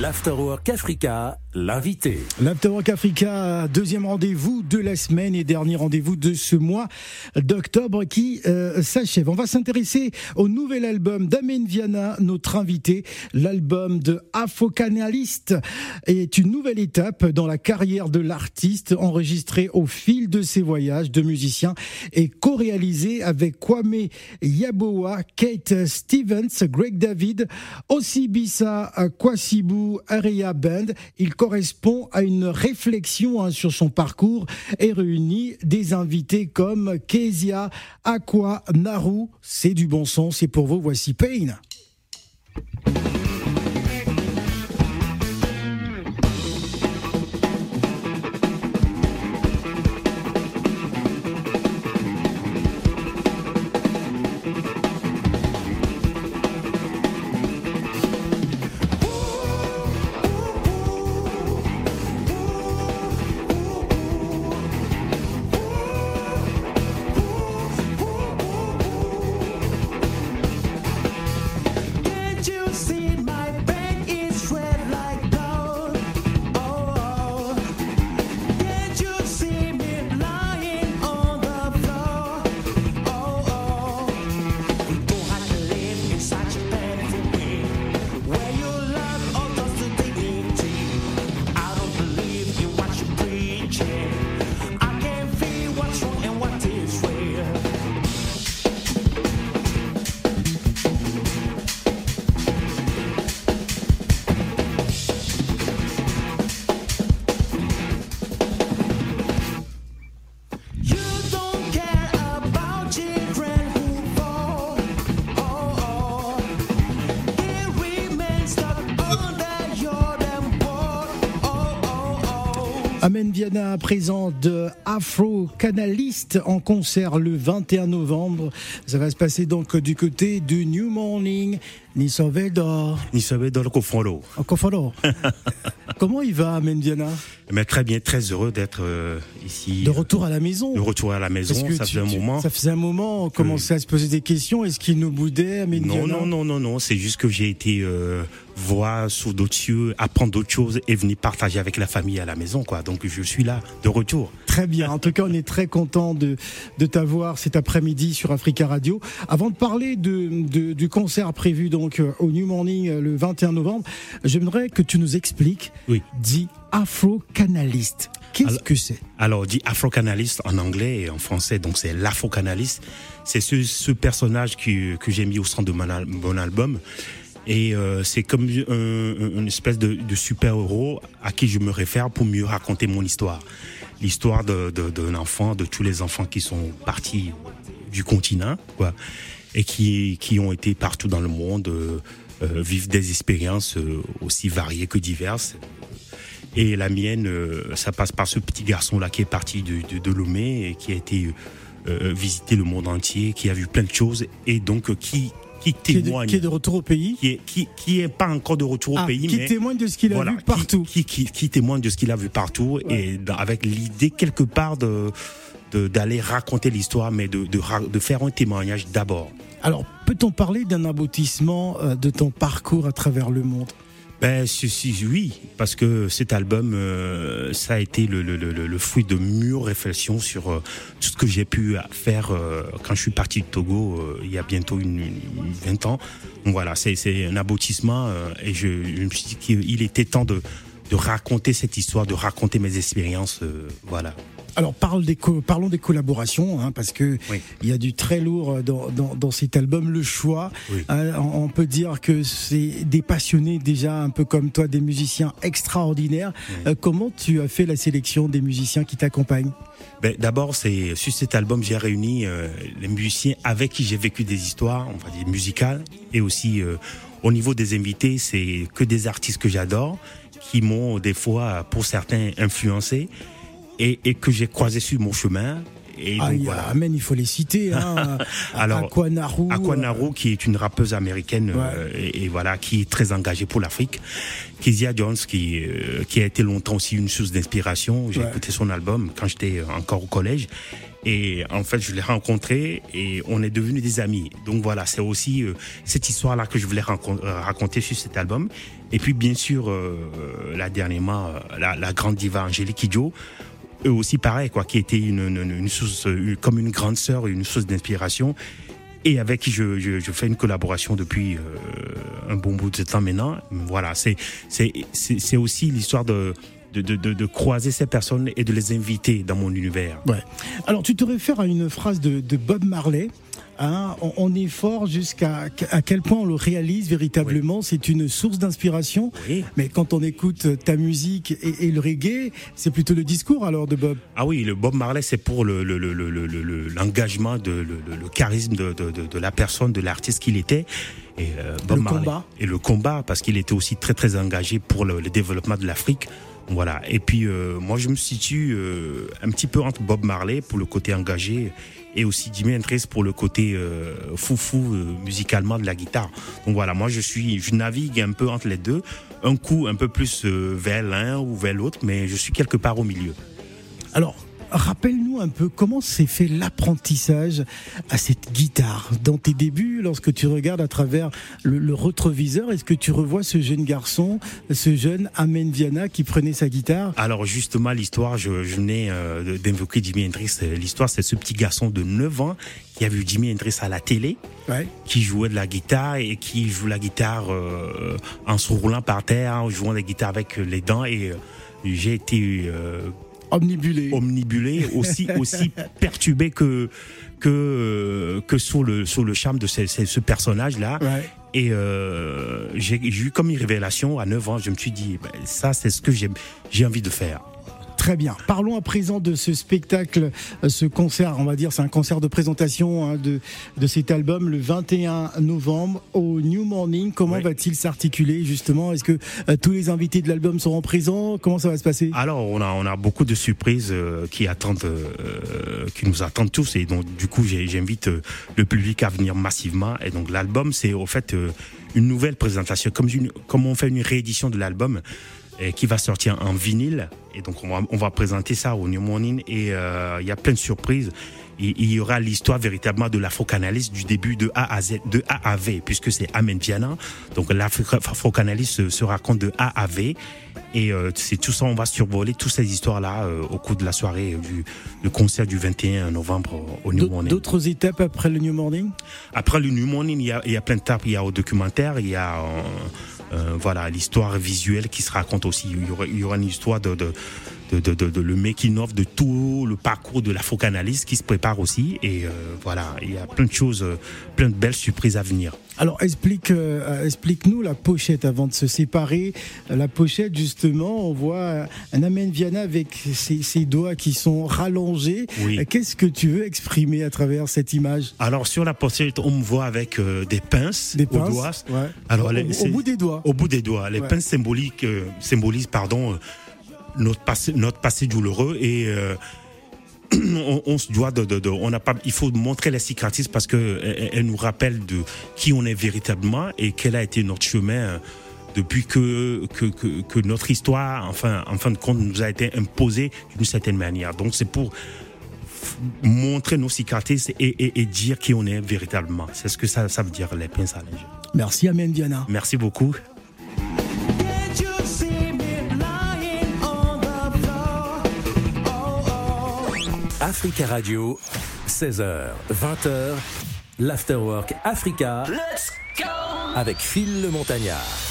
L'Afterwork Africa, l'invité. L'Afterwork Africa, deuxième rendez-vous de la semaine et dernier rendez-vous de ce mois d'octobre qui euh, s'achève. On va s'intéresser au nouvel album d'Amen Viana, notre invité. L'album de Afrocanaliste est une nouvelle étape dans la carrière de l'artiste, enregistré au fil de ses voyages de musicien et co-réalisé avec Kwame Yaboa, Kate Stevens, Greg David, Osibisa Kwasibu, Area Band. Il correspond à une réflexion hein, sur son parcours et réunit des invités comme Kezia, Aqua, Naru. C'est du bon sens et pour vous, voici Pain. Amen Viana présent de Afro Canaliste en concert le 21 novembre. Ça va se passer donc du côté du New Morning, Nisovedor. Nisovedor Koforo. Koforo. Comment il va, Amen Viana Mais Très bien, très heureux d'être euh, ici. De retour à la maison De retour à la maison, ça faisait un moment. Ça faisait un moment, on commençait à se poser des questions. Est-ce qu'il nous boudait, Amen non, Non, non, non, non, c'est juste que j'ai été euh, voir sous d'autres cieux, apprendre d'autres choses et venir partager avec la famille à la maison, quoi. Donc je suis là, de retour. Très bien. En tout cas, on est très content de, de t'avoir cet après-midi sur Africa Radio. Avant de parler de, de, du concert prévu donc euh, au New Morning euh, le 21 novembre, j'aimerais que tu nous expliques. Oui. Dit afro-canaliste. Qu'est-ce que c'est? Alors, dit afro-canaliste en anglais et en français, donc c'est l'afro-canaliste. C'est ce, ce personnage que, que j'ai mis au centre de mon, al mon album. Et euh, c'est comme un, une espèce de, de super-héros à qui je me réfère pour mieux raconter mon histoire. L'histoire d'un de, de, enfant, de tous les enfants qui sont partis du continent, quoi, et qui, qui ont été partout dans le monde, euh, euh, vivre des expériences euh, aussi variées que diverses. Et la mienne, ça passe par ce petit garçon-là qui est parti de, de, de Lomé et qui a été euh, visiter le monde entier, qui a vu plein de choses et donc qui qui témoigne, qui est, de, qui est de retour au pays, qui est, qui, qui est pas encore de retour ah, au pays, qui mais témoigne de ce qu'il a voilà, vu partout, qui, qui, qui, témoigne de ce qu'il a vu partout ouais. et avec l'idée quelque part de d'aller raconter l'histoire, mais de, de, de faire un témoignage d'abord. Alors, peut-on parler d'un aboutissement de ton parcours à travers le monde? Ben si, oui, parce que cet album, euh, ça a été le, le, le, fruit de mûres réflexions sur euh, tout ce que j'ai pu faire euh, quand je suis parti de Togo il y a bientôt une, une 20 ans. Donc voilà, c'est un aboutissement et je, je, me suis dit qu'il était temps de, de raconter cette histoire, de raconter mes expériences, voilà. Alors parle des parlons des collaborations, hein, parce que oui. il y a du très lourd dans, dans, dans cet album. Le choix, oui. hein, on peut dire que c'est des passionnés déjà, un peu comme toi, des musiciens extraordinaires. Oui. Euh, comment tu as fait la sélection des musiciens qui t'accompagnent? Ben, D'abord, c'est sur cet album, j'ai réuni euh, les musiciens avec qui j'ai vécu des histoires, on va dire musicales, et aussi euh, au niveau des invités, c'est que des artistes que j'adore, qui m'ont des fois, pour certains, influencé et, et que j'ai croisé sur mon chemin. Et ah, donc, voilà. Amen, il faut les citer. Hein. Alors, Aquanaru, Aquanaru, qui est une rappeuse américaine ouais. euh, et, et, voilà, qui est très engagée pour l'Afrique. Kezia Jones, qui, euh, qui a été longtemps aussi une source d'inspiration. J'ai ouais. écouté son album quand j'étais encore au collège. Et en fait, je l'ai rencontré et on est devenus des amis. Donc voilà, c'est aussi euh, cette histoire-là que je voulais euh, raconter sur cet album. Et puis bien sûr, euh, la dernièrement, la, la, grande diva Angélique Kidjo, aussi pareil, quoi, qui était une, une, une source, comme une grande sœur, une source d'inspiration et avec qui je, je, je, fais une collaboration depuis un bon bout de temps maintenant. Voilà, c'est c'est aussi l'histoire de de, de, de, croiser ces personnes et de les inviter dans mon univers. Ouais. Alors tu te réfères à une phrase de, de Bob Marley. Hein, on, est fort jusqu'à à quel point on le réalise véritablement. C'est une source d'inspiration. Oui. Mais quand on écoute ta musique et, et le reggae, c'est plutôt le discours alors de Bob. Ah oui, le Bob Marley, c'est pour l'engagement, le, le, le, le, charisme de, de, de, la personne, de l'artiste qu'il était. Et euh, Bob le Marley. combat. Et le combat, parce qu'il était aussi très très engagé pour le, développement de l'Afrique. Voilà. Et puis euh, moi, je me situe euh, un petit peu entre Bob Marley pour le côté engagé et aussi Jimi Hendrix pour le côté euh, foufou musicalement de la guitare. Donc voilà, moi je suis, je navigue un peu entre les deux, un coup un peu plus vers l'un ou vers l'autre, mais je suis quelque part au milieu. Alors, Rappelle-nous un peu comment s'est fait l'apprentissage à cette guitare. Dans tes débuts, lorsque tu regardes à travers le, le rétroviseur, est-ce que tu revois ce jeune garçon, ce jeune Amen Viana qui prenait sa guitare? Alors justement, l'histoire, je, je venais euh, d'invoquer Jimi Hendrix. L'histoire, c'est ce petit garçon de 9 ans qui a vu Jimi Hendrix à la télé, ouais. qui jouait de la guitare et qui joue la guitare euh, en se roulant par terre, en jouant la guitare avec les dents. Et euh, j'ai été euh, omnibulé, omnibulé, aussi aussi perturbé que que que sous le sous le charme de ce, ce personnage là. Ouais. Et euh, j'ai eu comme une révélation à 9 ans. Je me suis dit, ben, ça c'est ce que j'ai envie de faire. Très bien. Parlons à présent de ce spectacle, euh, ce concert, on va dire, c'est un concert de présentation hein, de, de cet album le 21 novembre au New Morning. Comment va-t-il s'articuler justement? Est-ce que euh, tous les invités de l'album seront présents? Comment ça va se passer? Alors, on a, on a beaucoup de surprises euh, qui attendent, euh, qui nous attendent tous. Et donc, du coup, j'invite le public à venir massivement. Et donc, l'album, c'est au fait une nouvelle présentation, comme, une, comme on fait une réédition de l'album qui va sortir en vinyle. Et donc, on va, on va présenter ça au New Morning. Et euh, il y a plein de surprises. Il y aura l'histoire véritablement de l'afro-canaliste du début de A à Z, de A à V, puisque c'est Amen Diana. Donc, l'afro-canaliste se, se, raconte de A à V. Et euh, c'est tout ça, on va survoler toutes ces histoires-là euh, au cours de la soirée du, du concert du 21 novembre au New Morning. D'autres étapes après le New Morning? Après le New Morning, il y a, il y a plein d'étapes. Il y a au documentaire, il y a... Euh, voilà l'histoire visuelle qui se raconte aussi. Il y aura, une histoire de, de de, de, de, de, le making of de tout le parcours de l'afro-canaliste qui se prépare aussi. Et euh, voilà, il y a plein de choses, euh, plein de belles surprises à venir. Alors explique, euh, explique-nous la pochette avant de se séparer. La pochette justement, on voit un Amen Viana avec ses, ses, doigts qui sont rallongés. Oui. Qu'est-ce que tu veux exprimer à travers cette image Alors sur la pochette, on me voit avec euh, des pinces, des pinces aux doigts. Ouais. Alors, au, au, bout des doigts. Au bout des doigts. Les ouais. pinces symboliques euh, symbolisent pardon notre passé, notre passé douloureux et euh, on, on, se doit de, de, de, on n'a pas, il faut montrer la cicatrice parce que elle, elle, nous rappelle de qui on est véritablement et quel a été notre chemin euh, depuis que, que, que, que notre histoire, enfin, en fin de compte, nous a été imposée d'une certaine manière. Donc c'est pour montrer nos cicatrices et, et, et, dire qui on est véritablement. C'est ce que ça, ça veut dire les pinces à Merci Amen Diana. Merci beaucoup. Africa Radio, 16h, 20h, l'Afterwork Africa. Avec Phil le Montagnard.